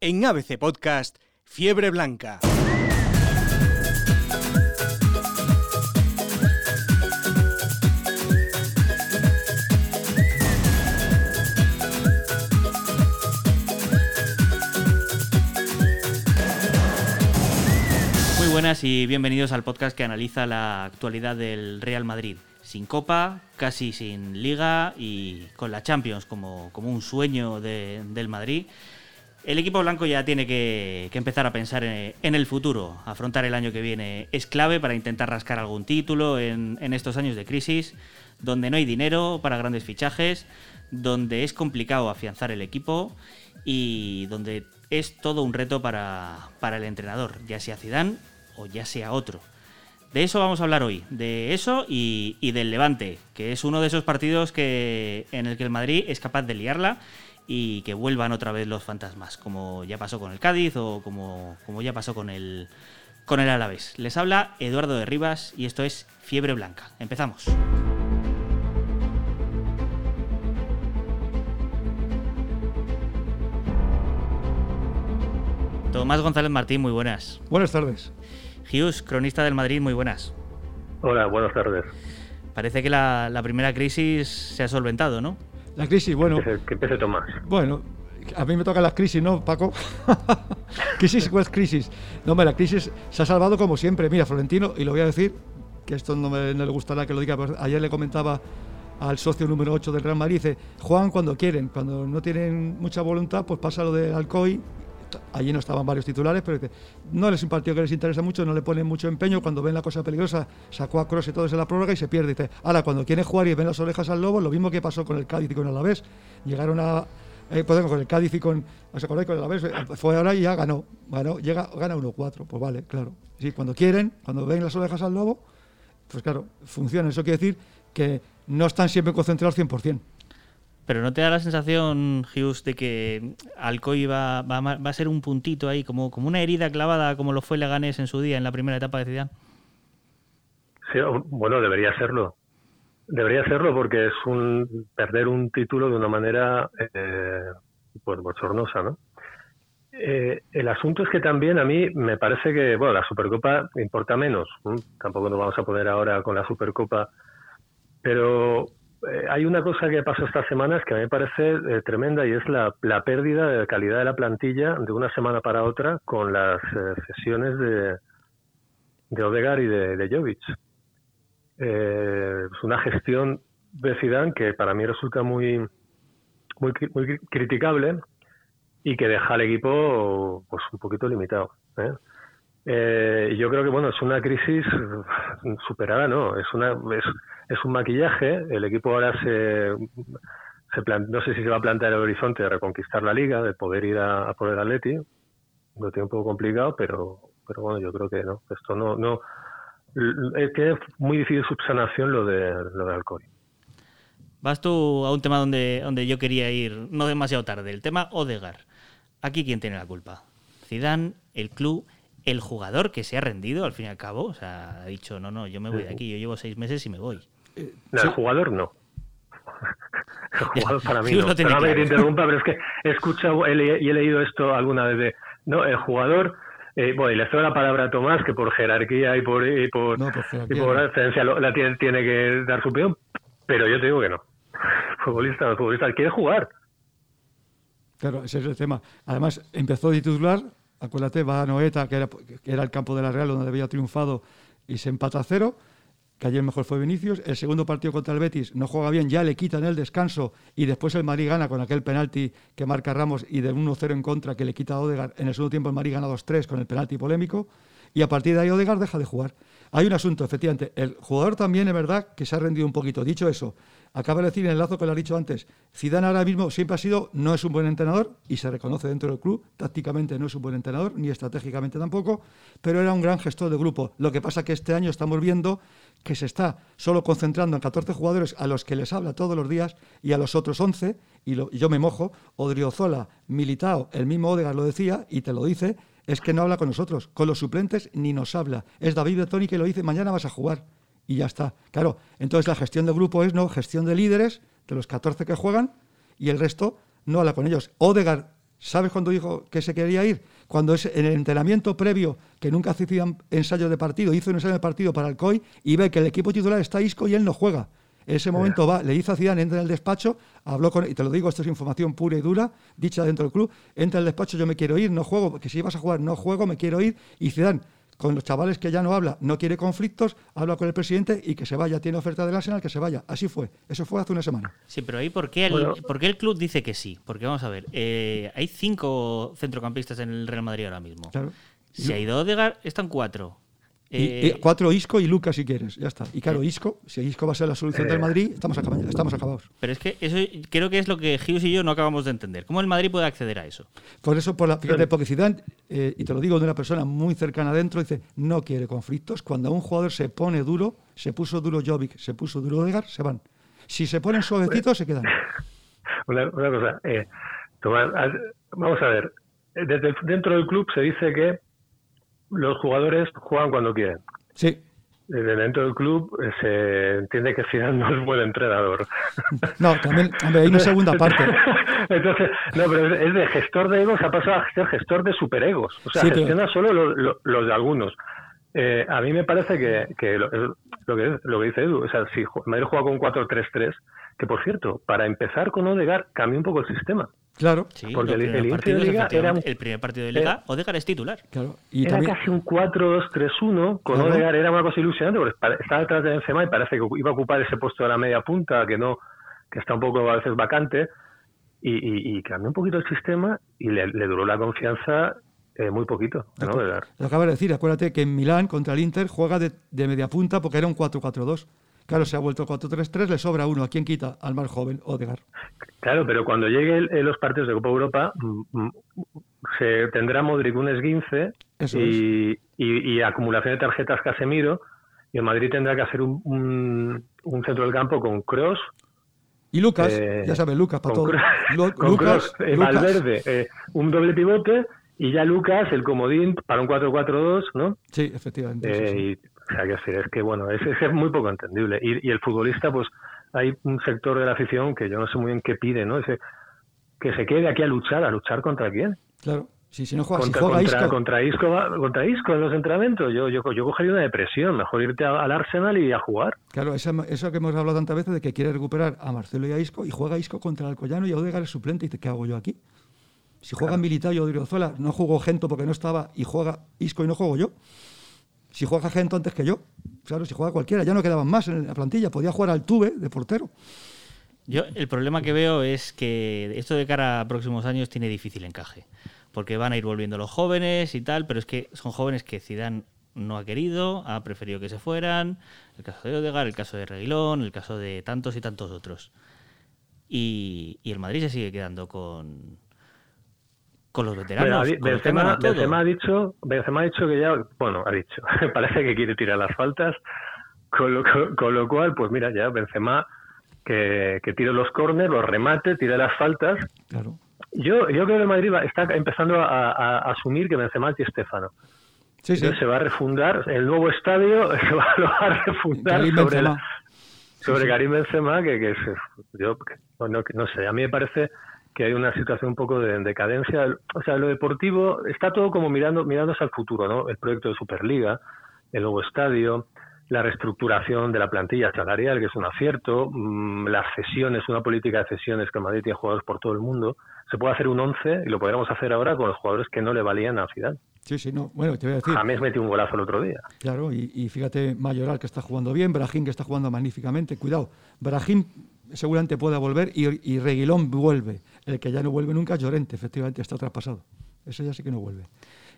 En ABC Podcast, Fiebre Blanca. Muy buenas y bienvenidos al podcast que analiza la actualidad del Real Madrid. Sin Copa, casi sin Liga y con la Champions como, como un sueño de- del Madrid. El equipo blanco ya tiene que, empezar a pensar en, el futuro. Afrontar el año que viene es clave para intentar rascar algún título en, en estos años de crisis, donde no hay dinero para grandes fichajes, donde es complicado afianzar el equipo y donde es todo un reto para, para el entrenador, ya sea Zidane o ya sea otro. De eso vamos a hablar hoy, de eso y, del Levante, que es uno de esos partidos que, en el que el Madrid es capaz de liarla y que vuelvan otra vez los fantasmas, como ya pasó con el Cádiz o como, como ya pasó con el, con el Alavés. Les habla Eduardo de Rivas y esto es Fiebre Blanca. Empezamos. Tomás González Martín, muy buenas. Buenas tardes. Hughes, cronista del Madrid, muy buenas. Hola, buenas tardes. Parece que la, la primera crisis se ha solventado, ¿no? La crisis, bueno, Que, empiece Tomás. bueno, a mí me tocan las crisis, ¿no, Paco? crisis, ¿cuál es crisis? No, hombre, la crisis se ha salvado como siempre. Mira, Florentino, y lo voy a decir, que esto no, me, no le gustará que lo diga, pero ayer le comentaba al socio número 8 del Real Madrid, dice, juegan cuando quieren, cuando no tienen mucha voluntad, pues pasa lo de Alcoy, allí no estaban varios titulares, pero no es un partido que les interesa mucho, no le ponen mucho empeño, cuando ven la cosa peligrosa, sacó a Cross y todo en la prórroga y se pierde. Dice, ahora cuando quieren jugar y ven las orejas al lobo, lo mismo que pasó con el Cádiz y con el Alavés, llegaron a... Eh, pues, con el Cádiz y con, ¿os acordáis? Con el Alavés, eh, fue ahora y ya ganó, ganó llega, gana 1-4, pues vale, claro. Sí, cuando quieren, cuando ven las orejas al lobo, pues claro, funciona. Eso quiere decir que no están siempre concentrados al 100%. Pero ¿no te da la sensación, Hughes, de que Alcoy va, a ser un puntito ahí, como, una herida clavada, como lo fue Leganés en su día, en la primera etapa de Zidane? Sí, bueno, debería serlo. Debería serlo porque es un perder un título de una manera eh, pues bochornosa, ¿no? Eh, el asunto es que también a mí me parece que, bueno, la Supercopa importa menos. Tampoco nos vamos a poner ahora con la Supercopa. Pero hay una cosa que pasó estas semanas que a mí me parece eh, tremenda y es la, la pérdida de calidad de la plantilla de una semana para otra con las eh, sesiones de, de Odegar y de, de Jovic. Eh, es una gestión de Zidane que para mí resulta muy, muy, muy cri- criticable y que deja al equipo pues un poquito limitado. ¿Eh? Yo creo que bueno es una crisis eh, superada, no, es una es, es un maquillaje. El equipo ahora se, se plan- no sé si se va a plantear el horizonte de reconquistar la liga, de poder ir a, a por el Atleti. Lo tiene un poco complicado, pero pero bueno yo creo que no, esto no no es que es muy difícil subsanación lo de lo de Alcoy. Vas tú a un tema donde, donde yo quería ir no demasiado tarde, el tema Odegar. Aquí quién tiene la culpa. Zidane, el club, el jugador que se ha rendido al fin y al cabo, o sea, ha dicho, no, no, yo me voy de aquí, yo llevo seis meses y me voy. No, el jugador no. El jugador para mí Hughes no. te claro. interrumpa, pero es que he escuchado y he leído esto alguna vez de. No, el jugador. eh, bueno, y le cedo la palabra a Tomás, que por jerarquía y por, y por, No, por y jerarquía por no. excelencia lo- la tiene, tiene que dar su opinión, pero yo te digo que no. El futbolista, el futbolista quiere jugar. Claro, ese es el tema. Además, empezó de titular, acuérdate, va a Noeta, que era, el campo de la Real donde había triunfado y se empata a cero, que ayer mejor fue Vinicius. El segundo partido contra el Betis no juega bien, ya le quitan el descanso y después el Madrid gana con aquel penalti que marca Ramos y de 1-0 en contra que le quita a Odegaard. En el segundo tiempo el Madrid gana 2-3 con el penalti polémico y a partir de ahí Odegaard deja de jugar. Hay un asunto, efectivamente. El jugador también es verdad que se ha rendido un poquito. Dicho eso, acaba de decir en el lazo que lo ha dicho antes, Zidane ahora mismo siempre ha sido, no es un buen entrenador y se reconoce dentro del club, tácticamente no es un buen entrenador, ni estratégicamente tampoco, pero era un gran gestor de grupo. Lo que pasa que este año estamos viendo que se está solo concentrando en 14 jugadores a los que les habla todos los días y a los otros 11, y, yo me mojo, Odriozola, Militao, el mismo Odegaard lo decía y te lo dice, es que no habla con nosotros, con los suplentes ni nos habla. Es David Betoni que lo dice, mañana vas a jugar y ya está. Claro, entonces la gestión del grupo es no gestión de líderes, de los 14 que juegan, y el resto no habla con ellos. Odegaard ¿Sabes cuándo dijo que se quería ir? Cuando es en el entrenamiento previo, que nunca hacían ensayo de partido, hizo un ensayo de partido para el COI y ve que el equipo titular está Isco y él no juega. En ese momento va, le dice a Zidane, entra en el despacho, habló con, y te lo digo, esto es información pura y dura, dicha dentro del club, entra en el despacho, yo me quiero ir, no juego, porque si ibas a jugar, no juego, me quiero ir, y Zidane, con los chavales que ya no habla, no quiere conflictos, habla con el presidente y que se vaya, tiene oferta del Arsenal, que se vaya. Así fue, eso fue hace una semana. Sí, pero ahí, ¿por qué el, ¿por qué el club dice que sí? Porque vamos a ver, eh, hay cinco centrocampistas en el Real Madrid ahora mismo. Claro. Si ha ido Odegaard, están cuatro. Y- Eh, y cuatro Isco y Lucas si quieres, ya está. Y claro, Isco, si Isco va a ser la solución del Madrid, estamos, acaba- estamos acabados. Pero es que eso creo que es lo que Gius y yo no acabamos de entender. ¿Cómo el Madrid puede acceder a eso? Por eso, por la, fíjate, porque Zidane, eh, y te lo digo de una persona muy cercana adentro, dice, no quiere conflictos. Cuando un jugador se pone duro, se puso duro Jovic, se puso duro Odegaard, se van. Si se ponen suavecitos, se quedan. Una, una cosa, eh, Tomás, vamos a ver. Eh, Desde el- dentro del club se dice que los jugadores juegan cuando quieren. Sí. Desde dentro del club eh, se entiende que Zidane no es buen entrenador. No, también, hombre, hay una segunda parte. Entonces, no, pero es de gestor de egos, ha pasado a ser gestor de superegos. O sea, Sí, pero- gestiona solo lo- lo- los de algunos. Eh, a mí me parece que, que lo, lo que es- lo que dice Edu, o sea, si Madrid juega con 4-3-3, que por cierto, para empezar con Odegaard cambió un poco el sistema. Claro, Sí, Porque el- el de liga era- el primer partido de liga, Odegaard es titular. claro. Y era también, casi un 4-2-3-1 con Claro. Odegaard, era una cosa ilusionante porque estaba detrás de Benzema y parece que iba a ocupar ese puesto de la media punta que no que está un poco a veces vacante y, y- y cambió un poquito el sistema y le, le duró la confianza eh, muy poquito ¿no? Lo acabas de decir, acuérdate que en Milán contra el Inter juega de, de media punta porque era un 4-4-2. Claro, se ha vuelto 4-3-3, le sobra uno. ¿A quién quita? Al más joven, Odegaard. Claro, pero cuando lleguen los partidos de Copa Europa mm, mm, se tendrá Modric un esguince y, y- y acumulación de tarjetas Casemiro y el Madrid tendrá que hacer un, un, un centro del campo con Cross Y Lucas, Eh, ya sabes, Lucas, para con todo. Lu- con Lucas, Kroos, eh, Lucas. Valverde, eh, un doble pivote y ya Lucas, el comodín para un 4-4-2, ¿no? Sí, efectivamente. sí, Eh, sí. O sea, que decir, es que bueno, es, es muy poco entendible. Y, y el futbolista, pues hay un sector de la afición que yo no sé muy bien qué pide, ¿no? Ese, que se quede aquí a luchar, a luchar contra quién. Claro. Sí, si no juega, si Contra, juega contra, Isco. contra Isco, contra Isco en los entrenamientos. Yo, yo, yo cogería una depresión. Mejor irte a- al Arsenal y a jugar. Claro, esa- eso que hemos hablado tantas veces de que quiere recuperar a Marcelo y a Isco y juega Isco contra el Alcoyano y Odegaard es suplente. Y dice, ¿qué hago yo aquí? Si juega Militao y Odriozola, no jugó Gento porque no estaba y juega Isco y no juego yo. Si juega Gento antes que yo, claro, si juega cualquiera, ya no quedaban más en la plantilla. Podía jugar al Tuve de portero. Yo el problema que veo es que esto de cara a próximos años tiene difícil encaje, porque van a ir volviendo los jóvenes y tal, pero es que son jóvenes que Zidane no ha querido, ha preferido que se fueran, el caso de Odegaard, el caso de Reguilón, el caso de tantos y tantos otros. Y el Madrid se sigue quedando con con los veteranos. Bueno, con Benzema, ha dicho, Benzema ha dicho que ya, bueno, ha dicho, parece que quiere tirar las faltas, con lo, con, con lo cual, pues mira, ya Benzema que, que tire los córneres, los remate, tire las faltas. Claro. Yo, yo creo que Madrid va- está empezando a, a- a asumir que Benzema es Di Stéfano. Sí, sí. Entonces se va a refundar, el nuevo estadio se va, lo va a refundar Karim sobre, la- sobre Karim Benzema, que, que yo no sé, a mí me parece que hay una situación un poco de decadencia. O sea, lo deportivo está todo como mirando mirándose al futuro, ¿no? El proyecto de Superliga, el nuevo estadio, la reestructuración de la plantilla salarial, que es un acierto, mm, las cesiones, una política de cesiones que Madrid tiene jugadores por todo el mundo. Se puede hacer un 11 y lo podríamos hacer ahora con los jugadores que no le valían a Zidane. Sí, sí, no. Bueno, te voy a decir. James metió un golazo el otro día. Claro, y, y fíjate, Mayoral que está jugando bien, Brahim que está jugando magníficamente. Cuidado, Brahim seguramente pueda volver y, y Reguilón vuelve. El que ya no vuelve nunca es Llorente, efectivamente, está traspasado. Eso ya sí que no vuelve.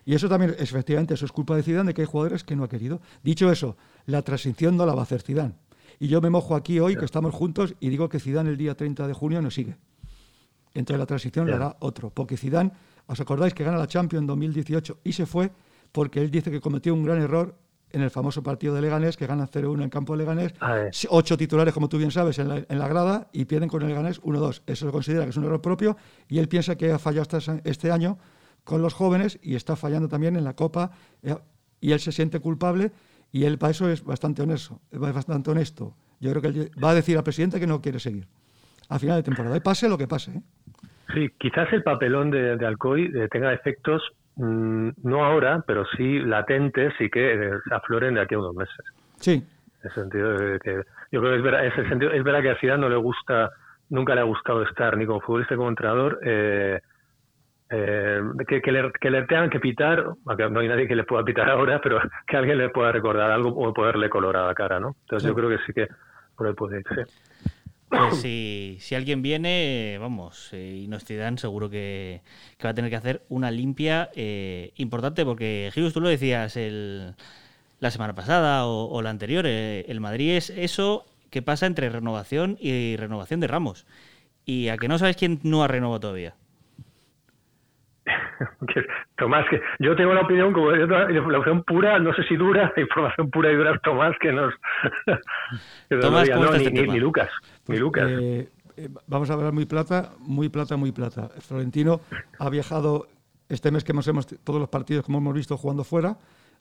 Y eso también, efectivamente, eso es culpa de Zidane, de que hay jugadores que no ha querido. Dicho eso, la transición no la va a hacer Zidane. Y yo me mojo aquí hoy, que estamos juntos, y digo que Zidane el día 30 de junio no sigue. Entonces la transición la Ya. hará otro. Porque Zidane, ¿os acordáis que gana la Champions en 2018 y se fue porque él dice que cometió un gran error en el famoso partido de Leganés, que ganan 0-1 en campo de Leganés, ocho titulares, como tú bien sabes, en la, en la grada y pierden con el Leganés 1-2. Eso lo considera que es un error propio y él piensa que ha fallado este, este año con los jóvenes y está fallando también en la Copa eh, y él se siente culpable y él para eso es bastante honesto. Es bastante honesto. Yo creo que él va a decir al presidente que no quiere seguir a final de temporada. Y pase lo que pase. ¿eh? Sí, quizás el papelón de, de Alcoy eh, tenga efectos no ahora, pero sí latentes y que eh, afloren de aquí a unos meses. Sí. En el sentido de que yo creo que es verdad, ese sentido, es verdad que a Zidane no le gusta, nunca le ha gustado estar ni como futbolista ni como entrenador. Eh, eh, que, que, le, que le tengan que pitar, aunque no hay nadie que le pueda pitar ahora, pero que alguien le pueda recordar algo o poderle colorar la cara, ¿no? Entonces yo creo que sí que por ahí puede irse. Pues si, si alguien viene, vamos, eh, y no es Zidane, seguro que, que, va a tener que hacer una limpia eh, importante, porque Gius, tú lo decías el, la semana pasada o, o la anterior, eh, el Madrid es eso que pasa entre renovación y renovación de Ramos. Y a que no sabes quién no ha renovado todavía. Tomás, que yo tengo la opinión, como la opinión pura, no sé si dura, la información pura y dura Tomás, que nos. que Tomás, no, ¿cómo está ni, este ni, Lucas. Ni Lucas. Eh, eh, vamos a hablar muy plata, muy plata, muy plata. Florentino ha viajado este mes que hemos, hemos todos los partidos como hemos visto jugando fuera.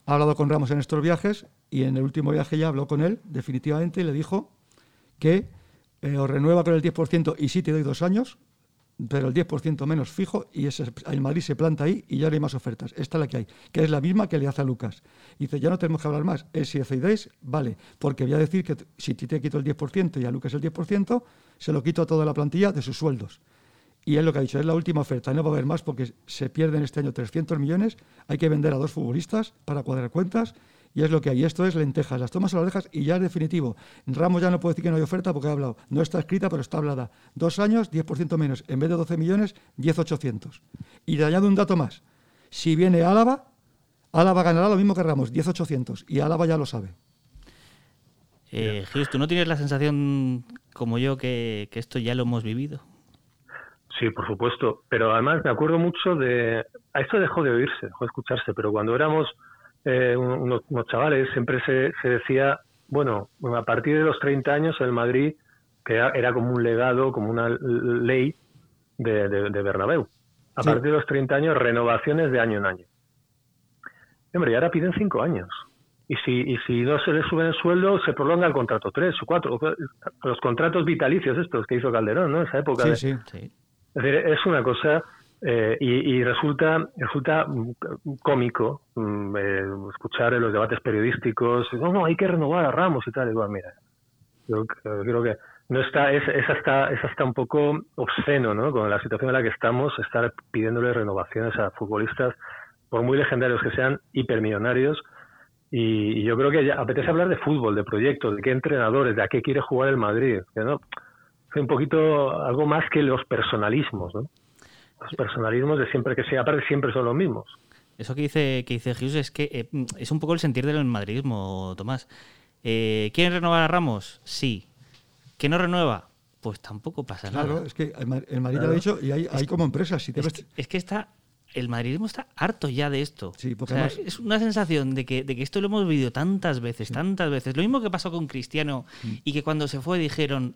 Ha hablado con Ramos en estos viajes y en el último viaje ya habló con él definitivamente y le dijo que eh, os renueva con el 10% y sí te doy dos años, pero el 10% menos fijo y el Madrid se planta ahí y ya no hay más ofertas. Esta es la que hay, que es la misma que le hace a Lucas. Y dice, ya no tenemos que hablar más. Es si decidéis, vale, porque voy a decir que si te quito el 10% y a Lucas el 10%, se lo quito a toda la plantilla de sus sueldos. Y es lo que ha dicho, es la última oferta, no va a haber más porque se pierden este año 300 millones, hay que vender a dos futbolistas para cuadrar cuentas y es lo que hay. Esto es lentejas, las tomas a las orejas y ya es definitivo. Ramos ya no puede decir que no hay oferta porque ha hablado. No está escrita, pero está hablada. Dos años, 10% menos. En vez de 12 millones, 10,800. Y le añado un dato más. Si viene Álava, Álava ganará lo mismo que Ramos, 10,800. Y Álava ya lo sabe. Eh, Gius, ¿tú no tienes la sensación, como yo, que, que esto ya lo hemos vivido? Sí, por supuesto. Pero además me acuerdo mucho de... A esto dejó de oírse, dejó de escucharse, pero cuando éramos eh, unos, unos, chavales siempre se, se, decía, bueno, a partir de los 30 años el Madrid, que era, como un legado, como una ley de, de, de Bernabéu. A sí. partir de los 30 años, renovaciones de año en año. Hombre, y ahora piden 5 años. Y si, y si no se le sube el sueldo, se prolonga el contrato 3 o 4. Los contratos vitalicios estos que hizo Calderón, ¿no? Esa época. Sí, de... sí. Sí. Es decir, es una cosa eh, y, y, resulta resulta cómico mm, eh, escuchar en los debates periodísticos, no, no, hay que renovar a Ramos y tal. Igual, mira, yo creo que no está, es, es, hasta, es hasta un poco obsceno, ¿no? Con la situación en la que estamos, estar pidiéndole renovaciones a futbolistas, por muy legendarios que sean, hipermillonarios. Y, y yo creo que ya apetece hablar de fútbol, de proyectos, de qué entrenadores, de a qué quiere jugar el Madrid. Que no, un poquito algo más que los personalismos, ¿no? Los personalismos de siempre que sea, aparte siempre son los mismos. Eso que dice, que dice Hughes es que eh, es un poco el sentir del madridismo, Tomás. Eh, ¿Quieren renovar a Ramos? Sí. ¿Que no renueva? Pues tampoco pasa claro, nada. Claro, es que el Madrid claro. lo ha dicho y hay, hay como empresas. Si te es, ves... que, es que está el madridismo está harto ya de esto. Sí, porque o sea, además... es una sensación de que, de que, esto lo hemos vivido tantas veces, sí. tantas veces. Lo mismo que pasó con Cristiano Mm. y que cuando se fue dijeron,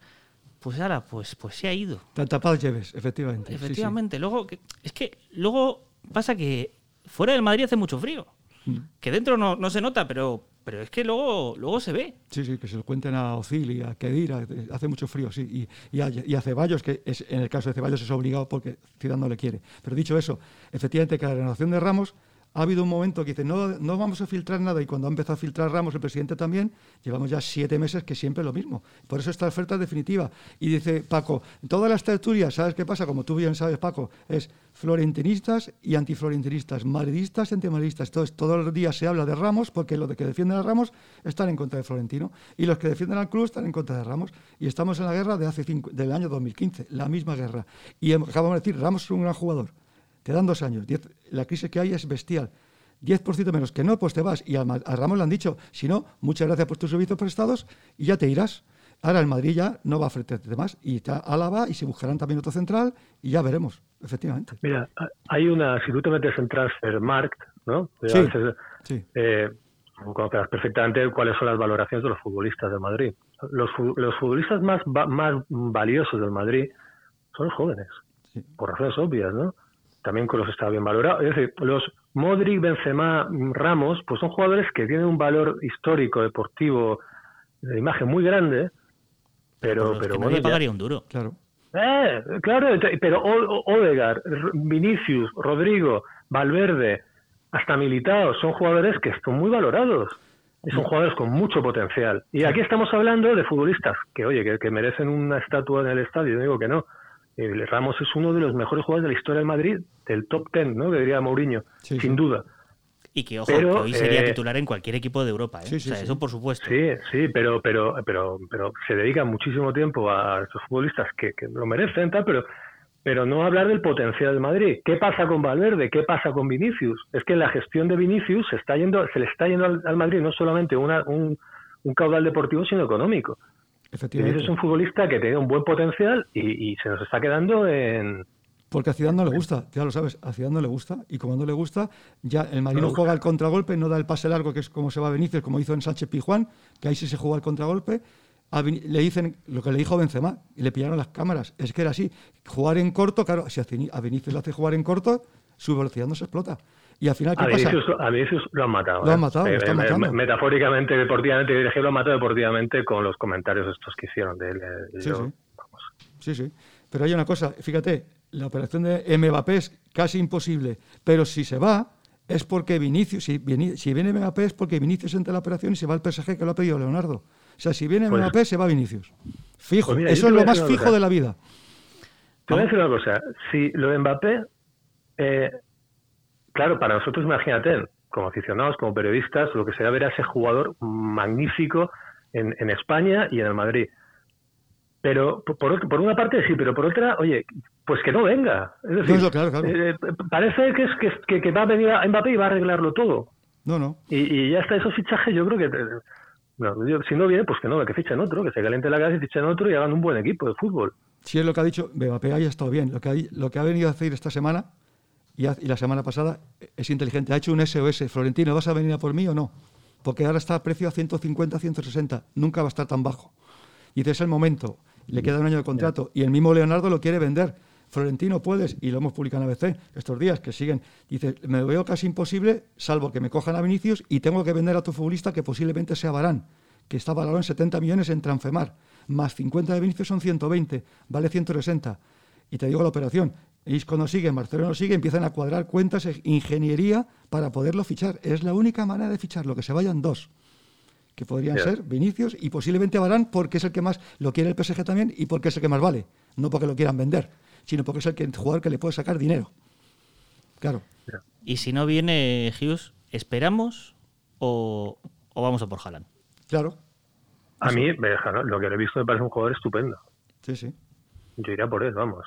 pues ahora, pues, pues se ha ido. Tanta paz lleves, efectivamente. Efectivamente. Sí, sí. Luego, es que luego pasa que fuera del Madrid hace mucho frío. Mm. Que dentro no, no, se nota, pero, pero es que luego, luego se ve. Sí, sí, que se lo cuenten a Ozil y a Kedira, hace mucho frío, sí. Y, y, a, y, a, Ceballos, que es, en el caso de Ceballos es obligado porque Zidane no le quiere. Pero dicho eso, efectivamente que la renovación de Ramos ha habido un momento que dice, no, no vamos a filtrar nada, y cuando ha empezado a filtrar Ramos, el presidente también, llevamos ya siete meses que siempre lo mismo. Por eso esta oferta es definitiva. Y dice Paco, todas las tertulias, ¿sabes qué pasa? Como tú bien sabes, Paco, es florentinistas y antiflorentinistas, madridistas y antimadridistas. Entonces, todos los días se habla de Ramos, porque los que defienden a Ramos están en contra de Florentino, y los que defienden al club están en contra de Ramos. Y estamos en la guerra de hace cinco, del año 2015, la misma guerra. Y acabamos de decir, Ramos es un gran jugador. Te dan dos años. Diez, la crisis que hay es bestial. 10% menos que no, pues te vas. Y a, a, Ramos le han dicho, si no, muchas gracias por tus servicios prestados y ya te irás. Ahora el Madrid ya no va a ofrecerte más. Y está Álava y se buscarán también otro central y ya veremos, efectivamente. Mira, hay una, si tú te metes en Transfermarkt, ¿no? Sí, veces, sí. Eh, conocerás perfectamente cuáles son las valoraciones de los futbolistas del Madrid. Los, los futbolistas más, más valiosos del Madrid son los jóvenes, sí. por razones obvias, ¿no? También con los está bien valorado. Es decir, los Modric, Benzema, Ramos, pues son jugadores que tienen un valor histórico, deportivo, de imagen muy grande, pero, pero que bueno. Nadie pagaría un duro. Claro. Eh, claro, pero Odegar, Vinicius, Rodrigo, Valverde, hasta Militao, son jugadores que están muy valorados. Y son jugadores con mucho potencial. Y aquí estamos hablando de futbolistas que, oye, que, merecen una estatua en el estadio. digo que no. Eh, Ramos es uno de los mejores jugadores de la historia del Madrid, del top ten, ¿no? Que diría Mourinho, sin duda. Y que, ojo, que hoy sería eh, titular en cualquier equipo de Europa, ¿eh? o sea, eso por supuesto. Sí, sí, pero, pero, pero, pero se dedica muchísimo tiempo a estos futbolistas que, que lo merecen, tal, pero, pero no hablar del potencial de Madrid. ¿Qué pasa con Valverde? ¿Qué pasa con Vinicius? Es que la gestión de Vinicius se está yendo, se le está yendo al, Madrid no solamente una, un, un caudal deportivo, sino económico. Vinicius es un futbolista que tiene un buen potencial y, y se nos está quedando en, porque a Zidane no le gusta, ya lo sabes, a Zidane no le gusta. Y como no le gusta, ya el Marino juega el contragolpe, no da el pase largo, que es como se va a Benítez, como hizo en Sánchez Pijuán, que ahí sí se juega el contragolpe. le dicen lo que le dijo Benzema, y le pillaron las cámaras. Es que era así. Jugar en corto, claro, si a Benítez le hace jugar en corto, su velocidad no se explota. Y al final, ¿qué a pasa? a Vinicius lo han matado. Lo han ¿eh? matado, eh, matando. Metafóricamente, deportivamente, lo han matado deportivamente con los comentarios estos que hicieron de él. Eh, sí, sí. sí, sí. Pero hay una cosa, fíjate, la operación de Mbappé es casi imposible, pero si se va es porque Vinicius, si viene, si viene Mbappé es porque Vinicius entra en la operación y se va al PSG que lo ha pedido Leonardo. O sea, si viene pues Mbappé se va Vinicius. Fijo, pues eso es lo más fijo de la vida. Te voy a decir una cosa, si lo de Mbappé, eh, claro, para nosotros imagínate, como aficionados, como periodistas, lo que se va a ver a ese jugador magnífico en, en España y en el Madrid. Pero por, por una parte sí, pero por otra, oye, pues que no venga. Es decir, eh, parece que, es, que, que, va a venir a Mbappé y va a arreglarlo todo. No, no. Y, ya está, esos fichajes yo creo que... No, si no viene, pues que no, que fichen otro, que se caliente la casa y fichen otro y hagan un buen equipo de fútbol. Sí, es lo que ha dicho, Mbappé ha estado bien. Lo que, ha, lo que ha venido a hacer esta semana y, y, la semana pasada es inteligente. Ha hecho un SOS. Florentino, ¿vas a venir a por mí o no? Porque ahora está a precio a 150, 160. Nunca va a estar tan bajo. Y ese es el momento le queda un año de contrato y el mismo Leonardo lo quiere vender. Florentino, puedes, y lo hemos publicado en ABC estos días, que siguen, dice, me veo casi imposible, salvo que me cojan a Vinicius y tengo que vender a tu futbolista que posiblemente sea Barán, que está valorado en 70 millones en Transfemar, más 50 de Vinicius son 120, vale 160. Y te digo la operación, Isco no sigue, Marcelo no sigue, empiezan a cuadrar cuentas, e ingeniería para poderlo fichar. Es la única manera de ficharlo, que se vayan dos que podrían ser Vinicius y posiblemente Barán porque es el que más lo quiere el PSG también y porque es el que más vale, no porque lo quieran vender, sino porque es el, que, jugador que le puede sacar dinero. Claro. Y si no viene Hughes, ¿esperamos o, vamos a por Haaland? Claro. A mí, lo que he visto me parece un jugador estupendo. Sí, sí. Yo iría por él, vamos.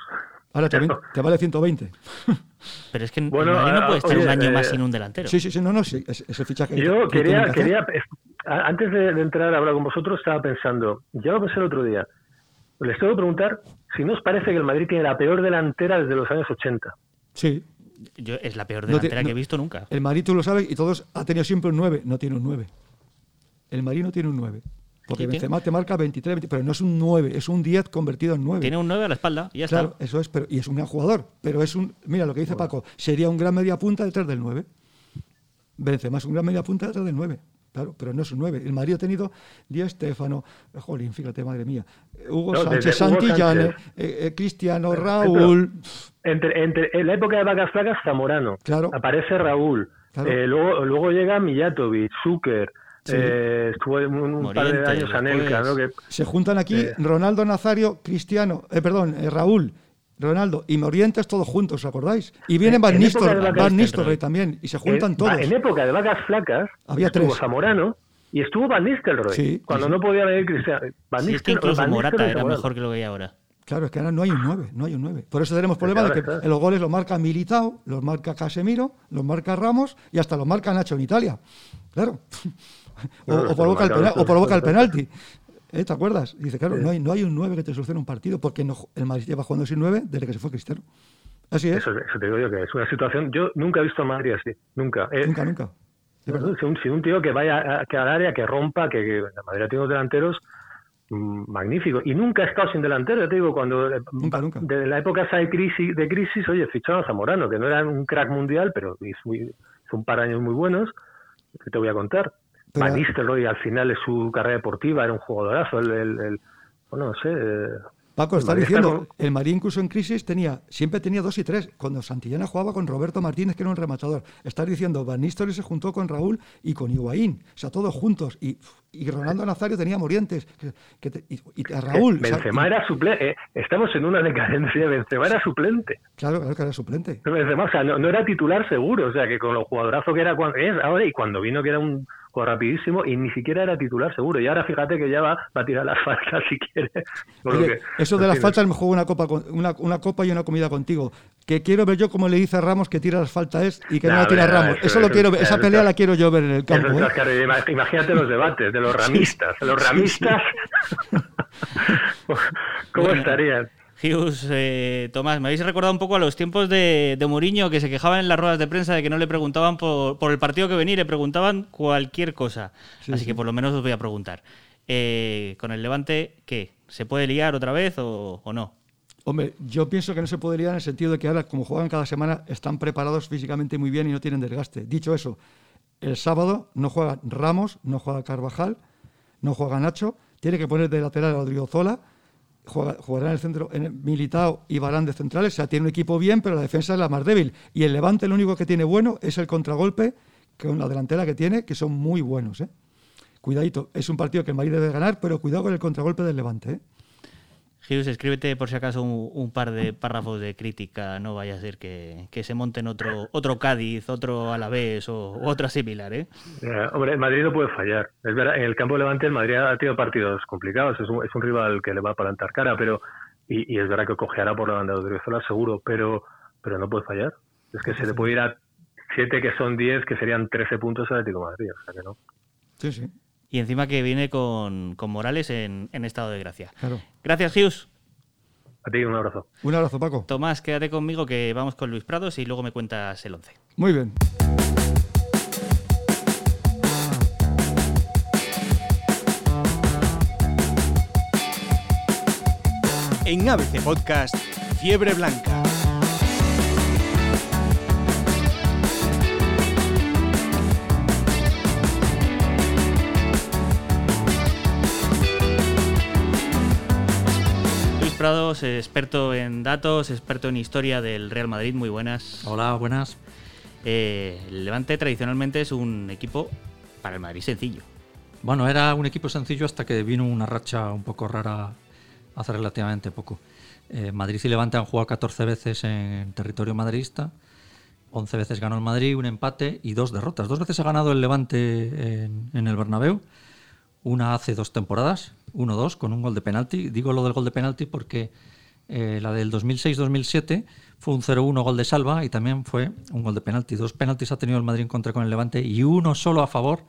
Ahora te, te vale 120. Pero es que bueno, no puede estar un año más eh, sin un delantero. Sí, sí, sí, no, no, sí, fichaje. Yo quería, quería antes de, entrar a hablar con vosotros, estaba pensando, ya lo pensé el otro día, les tengo que preguntar si no os parece que el Madrid tiene la peor delantera desde los años 80. Sí. Yo, es la peor delantera que he visto nunca. El Madrid, tú lo sabes, y todos ha tenido siempre un 9. No tiene un 9. El Madrid no tiene un 9. Porque Benzema te marca 23, pero no es un 9, es un 10 convertido en 9. Tiene un 9 a la espalda y ya claro, eso es, pero, y es un gran jugador. Pero es un, mira lo que dice Paco, sería un gran media punta detrás del 9. Benzema es un gran media punta detrás del 9. Claro, pero no es un 9. El Madrid ha tenido Di Estefano, jolín, fíjate, madre mía. Hugo Sánchez, Santillán, eh, eh, Cristiano, Raúl. Entre, entre, en la época de vacas flacas, Zamorano. Claro. Aparece Raúl. Eh, luego, luego llega Mijatovic, Zucker. Estuvo un, par de años Anelka, ¿no? Que, Se juntan aquí Ronaldo Nazario, Cristiano, perdón, Raúl, Ronaldo y Morientes todos juntos, ¿os acordáis? Y viene Van Nistelrooy también, y se juntan todos. En época de vacas flacas, había estuvo Zamorano y estuvo Van Nistelrooy, cuando no podía venir Cristiano. Van sí, es que incluso Morata era mejor que lo que hay ahora. Claro, es que ahora no hay un 9, no hay un 9. Por eso tenemos problemas de que en los goles los marca Militao, los marca Casemiro, los marca Ramos y hasta los marca Nacho en Italia. Claro. O, provoca el o provoca el penalti. ¿Eh? ¿Te acuerdas? Dice, claro, no, hay, no hay un 9 que te solucione un partido porque el Madrid lleva jugando sin 9 desde que se fue Cristiano. Así es. Eso, te digo yo que es una situación. Yo nunca he visto a Madrid así. Nunca. Eh, nunca, nunca. Si un, tío que vaya a, al área, que rompa, que, la Madrid tiene unos delanteros mm, magníficos. Y nunca ha estado sin delantero. Ya te digo, cuando. Eh, nunca, nunca. De la época de crisis, de crisis, oye, ficharon a Zamorano, que no era un crack mundial, pero hizo, un par de años muy buenos. que te voy a contar? Van Nistelrooy al final de su carrera deportiva era un jugadorazo. El, el, bueno, no sé. Eh, Paco, está diciendo, el Madrid incluso en crisis tenía, siempre tenía dos y tres. Cuando Santillana jugaba con Roberto Martínez, que era un rematador. Estás diciendo, Van Nistelrooy se juntó con Raúl y con Higuaín. O sea, todos juntos. Y, y Ronaldo Nazario tenía Morientes. Que, y, a Raúl. Benzema era suplente. Eh, estamos en una decadencia. Benzema era suplente. Claro, claro que era suplente. Benzema, o sea, no, no, era titular seguro. O sea, que con los jugadorazos que era cuando, es ahora y cuando vino que era un rapidísimo y ni siquiera era titular seguro. Y ahora fíjate que ya va, a tirar las faltas si quiere. eso de las faltas me juego una copa, con, una, una, copa y una comida contigo. Que quiero ver yo como le dice a Ramos que tira las faltas es y que no, la tira Ramos. Eso, lo quiero ver, esa pelea la quiero yo ver en el campo. ¿eh? Imagínate los debates de los ramistas. Los ramistas, ¿cómo estarían? Hughes, eh, Tomás, me habéis recordado un poco a los tiempos de, de Mourinho, que se quejaban en las ruedas de prensa de que no le preguntaban por, el partido que venía, le preguntaban cualquier cosa. Así que por lo menos os voy a preguntar. Eh, con el Levante, ¿qué? ¿Se puede liar otra vez o, no? Hombre, yo pienso que no se puede liar en el sentido de que ahora, como juegan cada semana, están preparados físicamente muy bien y no tienen desgaste. Dicho eso, el sábado no juega Ramos, no juega Carvajal, no juega Nacho, tiene que poner de lateral a Rodrigo Zola jugará en el centro en y Barán de centrales. O sea, tiene un equipo bien, pero la defensa es la más débil. Y el Levante lo único que tiene bueno es el contragolpe con la delantera que tiene, que son muy buenos. ¿eh? Cuidadito, es un partido que el Madrid debe ganar, pero cuidado con el contragolpe del Levante. ¿eh? Jesús, escríbete por si acaso un, par de párrafos de crítica, no vaya a ser que, se monten otro otro Cádiz, otro Alavés o otra similar, ¿eh? hombre, el Madrid no puede fallar. Es verdad, en el campo Levante el Madrid ha tenido partidos complicados, es un, es un rival que le va a plantar cara, pero y, es verdad que cojeará por la banda de Odriozola seguro, pero pero no puede fallar. Es que se le puede ir a 7 que son 10, que serían 13 puntos al Atlético Madrid, o sea que no. Sí, sí. Y encima que viene con, Morales en, estado de gracia. Gracias, Hughes. A ti un abrazo. Un abrazo, Paco. Tomás, quédate conmigo que vamos con Luis Prados y luego me cuentas el 11. Muy bien. En ABC Podcast, Fiebre Blanca. Prados, experto en datos, experto en historia del Real Madrid. Muy buenas. Hola, buenas. Eh, el Levante tradicionalmente es un equipo para el Madrid sencillo. Bueno, era un equipo sencillo hasta que vino una racha un poco rara hace relativamente poco. Eh, Madrid y Levante han jugado 14 veces en territorio madridista, 11 veces ganó el Madrid, un empate y dos derrotas. Dos veces ha ganado el Levante en, en el Bernabéu, una hace dos temporadas 1-2 con un gol de penalti. Digo lo del gol de penalti porque eh, la del 2006-2007 fue un 0-1 gol de salva y también fue un gol de penalti. Dos penaltis ha tenido el Madrid en contra con el Levante y uno solo a favor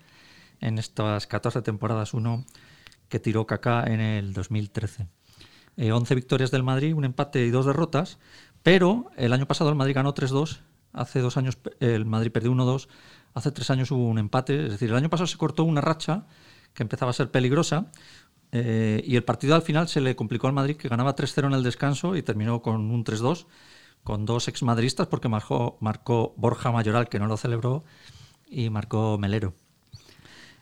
en estas 14 temporadas. Uno que tiró Kaká en el 2013. 11 eh, victorias del Madrid, un empate y dos derrotas. Pero el año pasado el Madrid ganó 3-2. Hace dos años el Madrid perdió 1-2. Hace tres años hubo un empate. Es decir, el año pasado se cortó una racha que empezaba a ser peligrosa. Eh, y el partido al final se le complicó al Madrid, que ganaba 3-0 en el descanso y terminó con un 3-2, con dos exmadristas, porque marcó, marcó Borja Mayoral, que no lo celebró, y marcó Melero.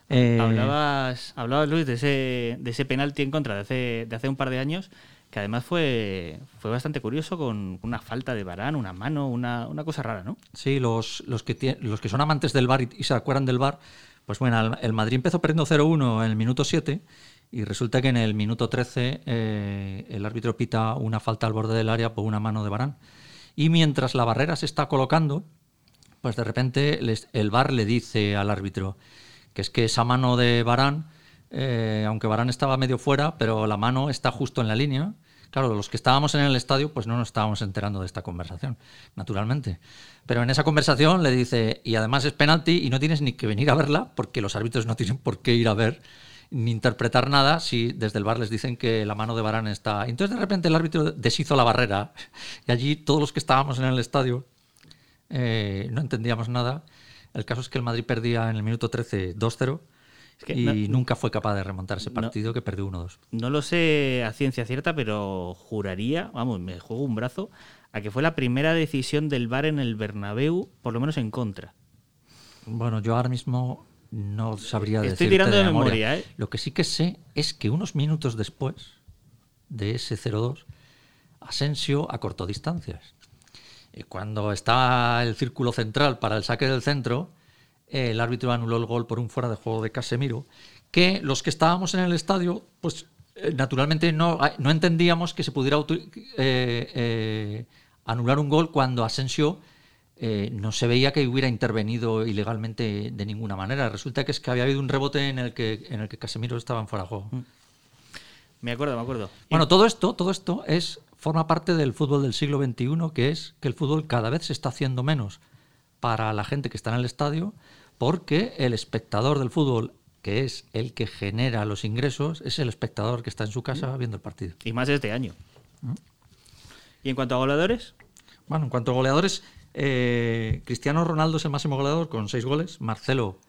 Eh, hablabas, hablabas, Luis, de ese, de ese penalti en contra de hace, de hace un par de años, que además fue, fue bastante curioso con una falta de varán, una mano, una, una cosa rara, ¿no? Sí, los, los, que, los que son amantes del bar y, se acuerdan del bar, pues bueno, el Madrid empezó perdiendo 0-1 en el minuto 7 y resulta que en el minuto 13 eh, el árbitro pita una falta al borde del área por una mano de Barán. Y mientras la barrera se está colocando, pues de repente el VAR le dice al árbitro que es que esa mano de Barán, eh, aunque Barán estaba medio fuera, pero la mano está justo en la línea. Claro, los que estábamos en el estadio, pues no nos estábamos enterando de esta conversación, naturalmente. Pero en esa conversación le dice, y además es penalti y no tienes ni que venir a verla, porque los árbitros no tienen por qué ir a ver ni interpretar nada si desde el bar les dicen que la mano de Barán está. Entonces de repente el árbitro deshizo la barrera y allí todos los que estábamos en el estadio eh, no entendíamos nada. El caso es que el Madrid perdía en el minuto 13 2-0 y nunca fue capaz de remontar ese partido que perdió 1-2. No lo sé a ciencia cierta, pero juraría, vamos, me juego un brazo, a que fue la primera decisión del VAR en el Bernabéu, por lo menos en contra. Bueno, yo ahora mismo no sabría Estoy tirando de, memoria. ¿eh? Lo que sí que sé es que unos minutos después, de ese 0-2, Asensio acortó distancias. Y cuando está el círculo central para el saque del centro, el árbitro anuló el gol por un fuera de juego de Casemiro, que los que estábamos en el estadio, pues eh, naturalmente no, ah, no entendíamos que se pudiera eh, eh, anular un gol cuando Asensio no se veía que hubiera intervenido ilegalmente de ninguna manera. Resulta que es que había habido un rebote en el que, en el que Casemiro estaba en fuera de juego. Mm. Me acuerdo, me acuerdo. Bueno, todo esto, todo esto es, forma parte del fútbol del siglo XXI, que es que el fútbol cada vez se está haciendo menos para la gente que está en el estadio, porque el espectador del fútbol que es el que genera los ingresos, es el espectador que está en su casa viendo el partido. Y más este año. ¿Mm? ¿Y en cuanto a goleadores? Bueno, en cuanto a goleadores, eh, Cristiano Ronaldo es el máximo goleador con seis goles. Marcelo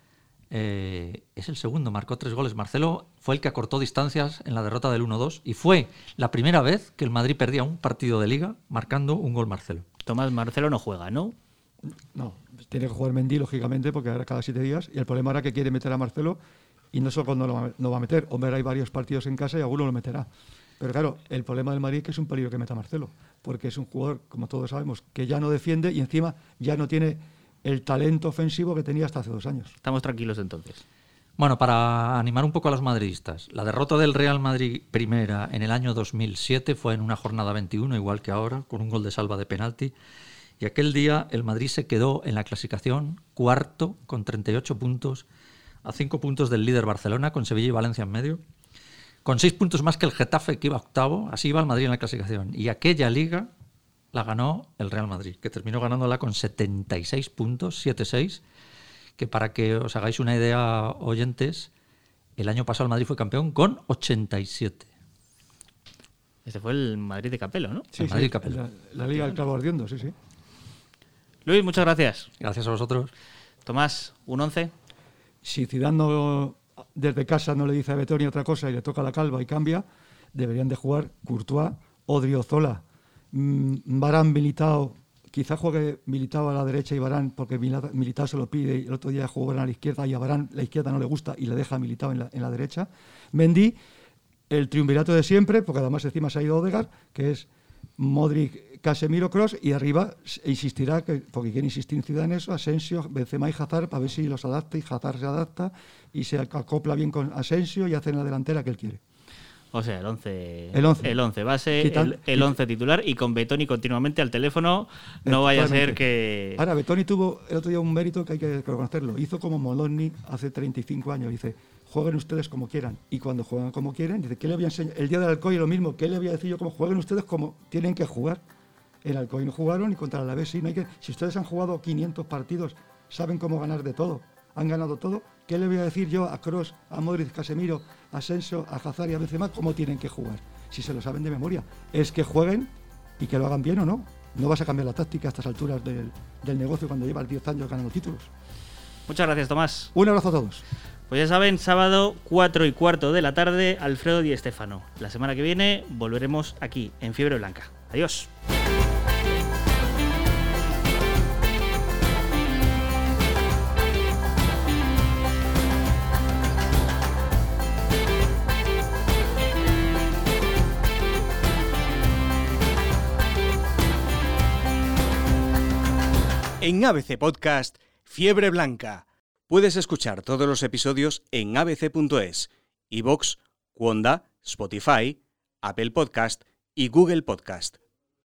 eh, es el segundo, marcó tres goles. Marcelo fue el que acortó distancias en la derrota del 1-2 y fue la primera vez que el Madrid perdía un partido de liga marcando un gol Marcelo. Tomás Marcelo no juega, ¿no? No, tiene que jugar Mendy, lógicamente, porque ahora cada siete días. Y el problema era que quiere meter a Marcelo y no solo cuando lo va, a meter. Hombre, hay varios partidos en casa y alguno lo meterá. Pero claro, el problema del Madrid es que es un peligro que meta Marcelo, porque es un jugador, como todos sabemos, que ya no defiende y encima ya no tiene el talento ofensivo que tenía hasta hace dos años. Estamos tranquilos entonces. Bueno, para animar un poco a los madridistas, la derrota del Real Madrid primera en el año 2007 fue en una jornada 21, igual que ahora, con un gol de salva de penalti. Y aquel día el Madrid se quedó en la clasificación cuarto con 38 puntos a cinco puntos del líder Barcelona, con Sevilla y Valencia en medio, con seis puntos más que el Getafe, que iba octavo, así iba el Madrid en la clasificación. Y aquella liga la ganó el Real Madrid, que terminó ganándola con 76 puntos, 7-6, que para que os hagáis una idea, oyentes, el año pasado el Madrid fue campeón con 87. Este fue el Madrid de Capelo, ¿no? Sí, Madrid Capelo. La, Liga del Cabo Ardiendo, sí, sí. Luis, muchas gracias. Gracias a vosotros. Tomás, un 11 si Zidane desde casa no le dice a Betoni otra cosa y le toca la calva y cambia, deberían de jugar Courtois, Odriozola, mm, Barán Militao, quizá juegue Militao a la derecha y Barán porque Militao se lo pide y el otro día jugó Barán a la izquierda y a Barán la izquierda no le gusta y le deja a Militao en la, en la derecha. Mendy, el triunvirato de siempre, porque además encima se ha ido Odegar, que es Modric, Casemiro, Cross y arriba insistirá, que, porque quiere insistir en eso, Asensio, Benzema y Hazard para ver si los adapta y Hazard se adapta y se acopla bien con Asensio y hace en la delantera que él quiere. O sea, el 11, el 11. El 11 base, el, 11 titular y con Betoni continuamente al teléfono. No vaya a ser que. Ahora, Betoni tuvo el otro día un mérito que hay que reconocerlo. Hizo como Moloni hace 35 años. Dice: jueguen ustedes como quieran. Y cuando juegan como quieren, dice, ¿qué le voy a enseñar? El día del Alcoy lo mismo, ¿qué le voy a decir yo? Como jueguen ustedes como tienen que jugar. El Alcoy no jugaron y contra la vez sí, no hay que... Si ustedes han jugado 500 partidos, saben cómo ganar de todo, han ganado todo, ¿qué le voy a decir yo a Cross, a Modric, Casemiro, a Asensio, a Hazard y a Benzema cómo tienen que jugar? Si se lo saben de memoria. Es que jueguen y que lo hagan bien o no. No vas a cambiar la táctica a estas alturas del, del negocio cuando llevas 10 años ganando títulos. Muchas gracias, Tomás. Un abrazo a todos. Pues ya saben, sábado 4 y cuarto de la tarde, Alfredo Di Estefano. La semana que viene volveremos aquí, en Fiebre Blanca. Adiós. En ABC Podcast, Fiebre Blanca Puedes escuchar todos los episodios en abc.es, iVoox, Wanda, Spotify, Apple Podcast y Google Podcast.